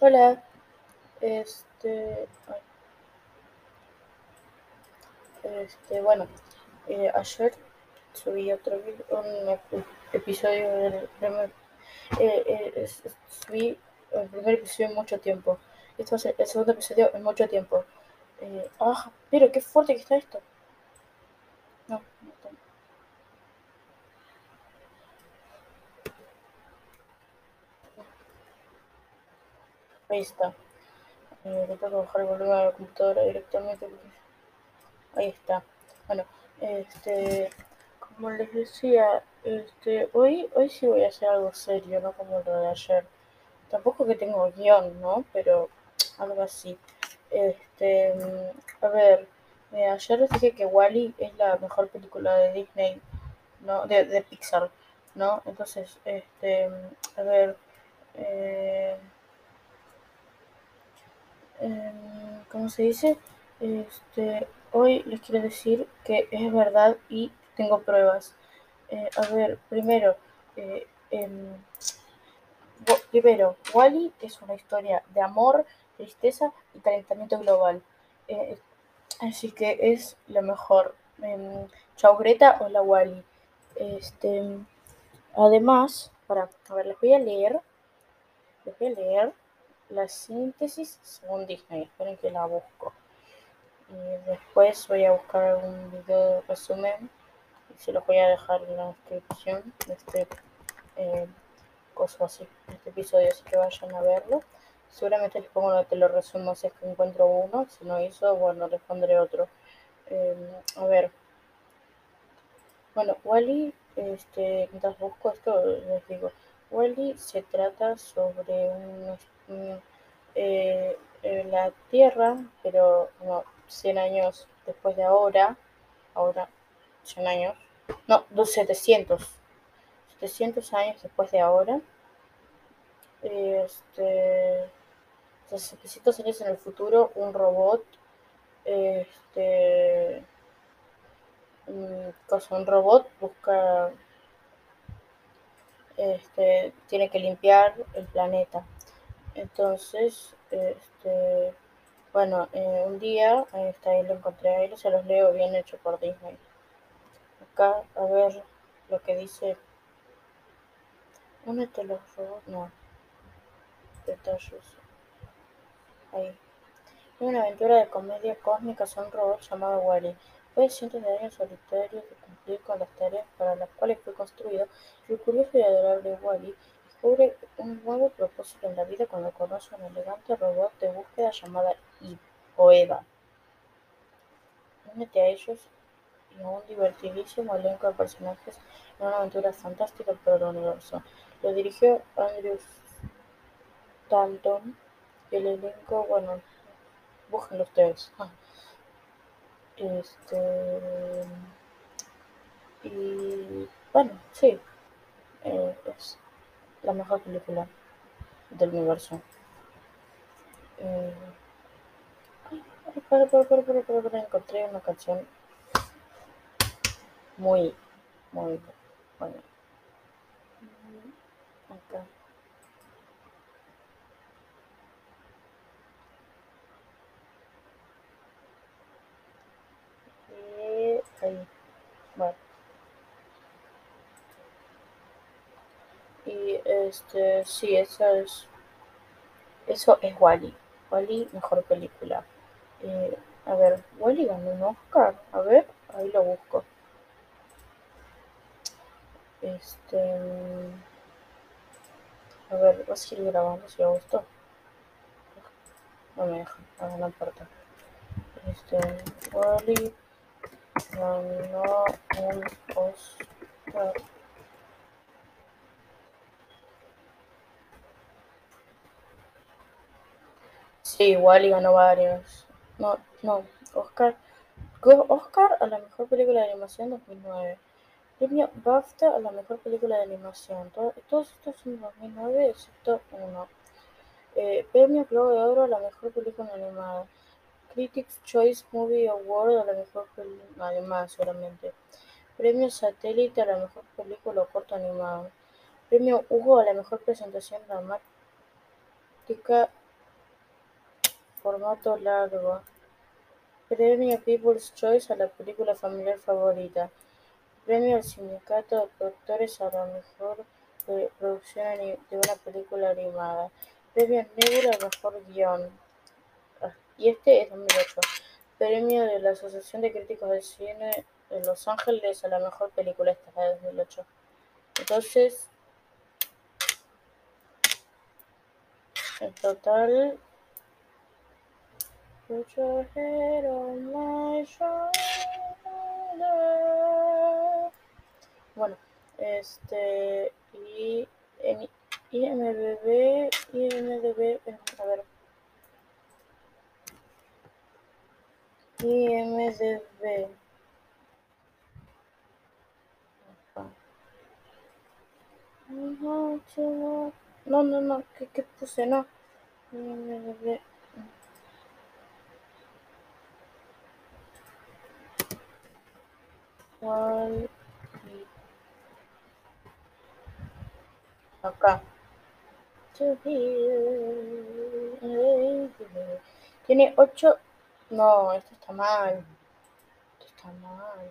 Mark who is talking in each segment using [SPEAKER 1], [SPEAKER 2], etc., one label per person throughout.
[SPEAKER 1] Hola, este, este, bueno, eh, ayer subí otro un ep- episodio del primer, eh, eh, subí el primer episodio en mucho tiempo. Esto es el, el segundo episodio en mucho tiempo. Eh, ah, pero qué fuerte que está esto. No, no está. Ahí está. Eh, bajar el volumen a la computadora directamente. Ahí está. Bueno, este, como les decía, este, hoy, hoy sí voy a hacer algo serio, no como lo de ayer. Tampoco que tengo guion, ¿no? Pero algo así. Este, mm, a ver, eh, ayer les dije que Wally es la mejor película de Disney, ¿no? De, de Pixar, ¿no? Entonces, este, mm, a ver, eh, em, ¿cómo se dice? Este, hoy les quiero decir que es verdad y tengo pruebas. Eh, a ver, primero, eh, em, Primero, Wall-E es una historia de amor, tristeza y calentamiento global. Eh, así que es lo mejor. Em, Chau Greta, hola Wall-E. Este, además, para, a ver, les voy a leer, les voy a leer la síntesis según Disney. Esperen que la busco. Y después voy a buscar algún video de resumen y se los voy a dejar en la descripción de este eh, coso así, este episodio, así que vayan a verlo. Seguramente les pongo, te lo resumo si es que encuentro uno, si no hizo, bueno, les pondré otro. Eh, a ver, bueno, Wally, este, mientras busco esto, les digo, Wally se trata sobre un, eh, la Tierra, pero como 100 años después de ahora, ahora 100 años, no, 700, 700 años después de ahora, este, 700 años en el futuro, un robot, este, cosa, un robot busca, este, tiene que limpiar el planeta. Entonces, este, bueno, eh, un día, está, ahí lo encontré, ahí se los leo bien hecho por Disney. Acá, a ver lo que dice. ¿Dónde te los robots? No. Detalles. Ahí. Es una aventura de comedia cósmica sobre un robot llamado Wally. De cientos de años solitarios de cumplir con las tareas para las cuales fue construido, el curioso y adorable Wally descubre un nuevo propósito en la vida cuando conoce un elegante robot de búsqueda llamada Eve, o Eva. Únete a ellos y un divertidísimo elenco de personajes en una aventura fantástica por el. Lo dirigió Andrew Stanton y el elenco, bueno, búsquenlo ustedes. Ah. Este. Y bueno, sí, eh, es la mejor película del universo. Eh, ay, para, para, para, para, encontré una canción muy, muy buena. Acá. Y ahí. Bueno. Y este, sí, esa es. Eso es Wally. Wally, mejor película. Eh, a ver, Wally ganó un Oscar. A ver, ahí lo busco. Este. A ver, voy a seguir grabando si me gustó. No me deja, no importa. Este. Wally ganó un Oscar. Sí, Wally ganó varios. No, no, Oscar. Oscar a la mejor película de animación 2009. Premio BAFTA a la mejor película de animación. Todo, todos estos son 2009, excepto uno. Eh, premio Globo de Oro a la mejor película animada. Critics Choice Movie Award a la mejor película animada, seguramente. Premio Satélite a la mejor película o corto animado. Premio Hugo a la mejor presentación dramática formato largo. Premio People's Choice a la película familiar favorita. Premio al Sindicato de Productores a la mejor producción de una película animada. Premio Nebula al mejor guion. Ah, y este es 2008. Premio de la Asociación de Críticos de Cine de Los Ángeles a la mejor película. Esta es de 2008. Entonces, en total Put your head on my shoulder. Bueno, este. Y. En IMDB. IMDB. A ver. IMDB. No, no, no. ¿Qué, qué puse? No. IMDB. Acá. Tiene 8. No, esto está mal. Esto está mal.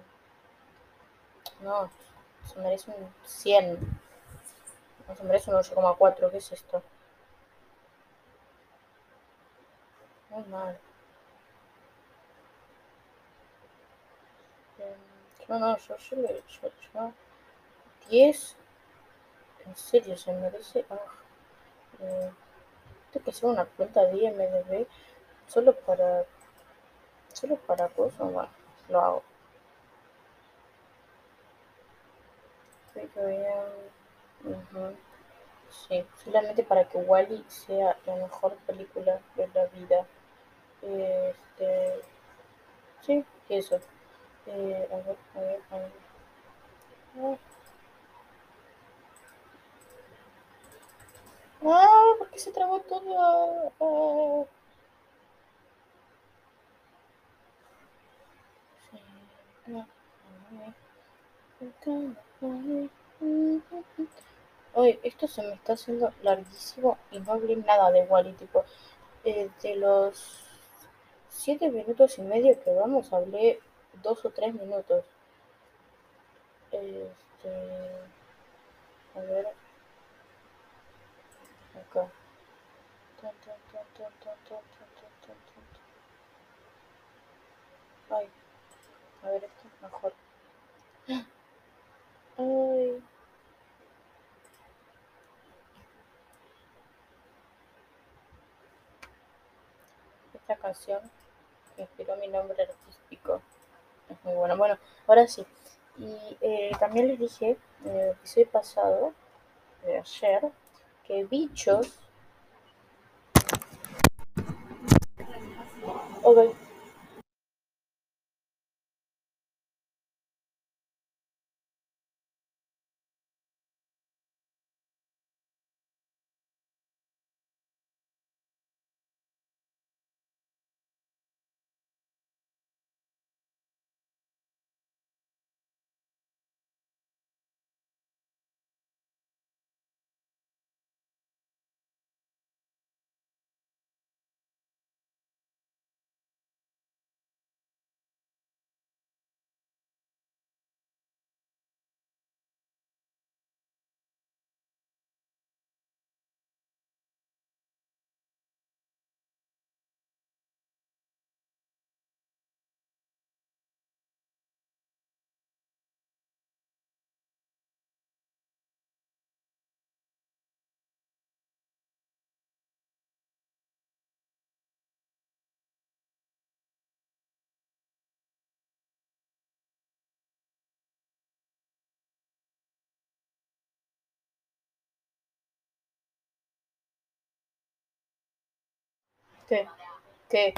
[SPEAKER 1] No, se merece un 100. No, se merece un 8,4. ¿Qué es esto? Muy mal. No, no, yo, yo, yo, yo, 10. En serio, se merece. Ah, eh, que hacer una cuenta de IMDB solo para. Solo para cosas. Bueno, lo hago. Sí, solamente para que Wally sea la mejor película de la vida. Este. Sí, eso. Eh, a ver, a ver, a ver. Ah, ¿por qué se trabó todo? Ah. Oye, esto se me está haciendo larguísimo y no hablé nada de Wally, tipo, eh, de los siete minutos y medio que vamos, hablé dos o tres minutos. Este, a ver, acá. Ay, a ver, esto es mejor. Ay. Esta canción inspiró mi nombre artístico muy bueno. Bueno, ahora sí. Y eh, también les dije en el episodio pasado, de ayer, que bichos. Ok. ¿Qué? ¿Qué?